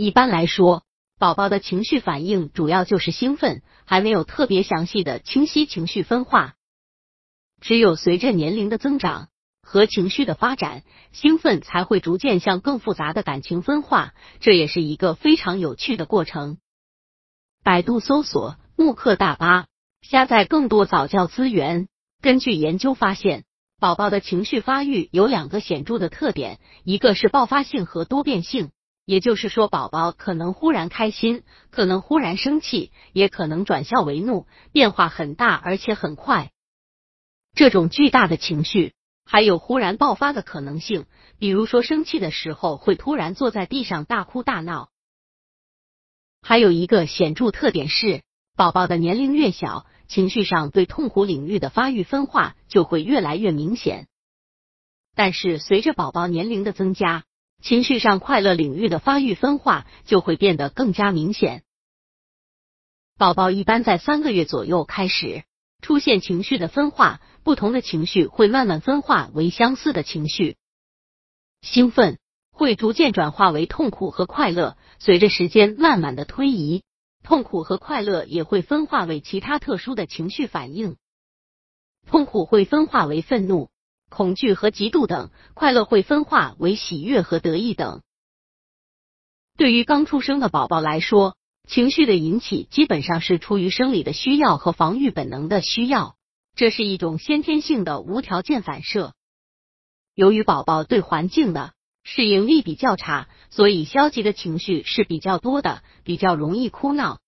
一般来说，宝宝的情绪反应主要就是兴奋，还没有特别详细的清晰情绪分化。只有随着年龄的增长和情绪的发展，兴奋才会逐渐向更复杂的感情分化，这也是一个非常有趣的过程。百度搜索慕课大巴，下载更多早教资源。根据研究发现，宝宝的情绪发育有两个显著的特点，一个是爆发性和多变性，也就是说，宝宝可能忽然开心，可能忽然生气，也可能转笑为怒，变化很大，而且很快。这种巨大的情绪还有忽然爆发的可能性，比如说生气的时候会突然坐在地上大哭大闹。还有一个显著特点是，宝宝的年龄越小，情绪上对痛苦领域的发育分化就会越来越明显。但是随着宝宝年龄的增加，情绪上快乐领域的发育分化就会变得更加明显。宝宝一般在三个月左右开始出现情绪的分化，不同的情绪会慢慢分化为相似的情绪，兴奋。会逐渐转化为痛苦和快乐，随着时间慢慢的推移，痛苦和快乐也会分化为其他特殊的情绪反应。痛苦会分化为愤怒、恐惧和嫉妒等，快乐会分化为喜悦和得意等。对于刚出生的宝宝来说，情绪的引起基本上是出于生理的需要和防御本能的需要，这是一种先天性的无条件反射。由于宝宝对环境的适应力比较差，所以消极的情绪是比较多的，比较容易哭闹。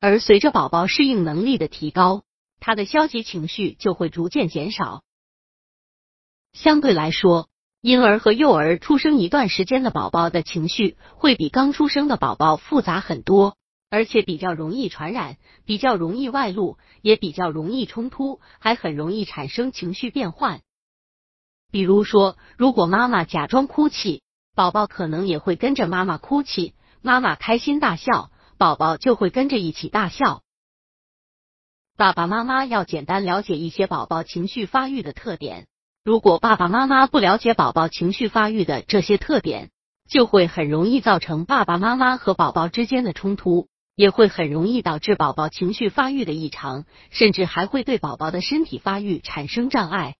而随着宝宝适应能力的提高，他的消极情绪就会逐渐减少。相对来说，婴儿和幼儿出生一段时间的宝宝的情绪会比刚出生的宝宝复杂很多，而且比较容易传染，比较容易外露，也比较容易冲突，还很容易产生情绪变换。比如说，如果妈妈假装哭泣，宝宝可能也会跟着妈妈哭泣；妈妈开心大笑，宝宝就会跟着一起大笑。爸爸妈妈要简单了解一些宝宝情绪发育的特点。如果爸爸妈妈不了解宝宝情绪发育的这些特点，就会很容易造成爸爸妈妈和宝宝之间的冲突，也会很容易导致宝宝情绪发育的异常，甚至还会对宝宝的身体发育产生障碍。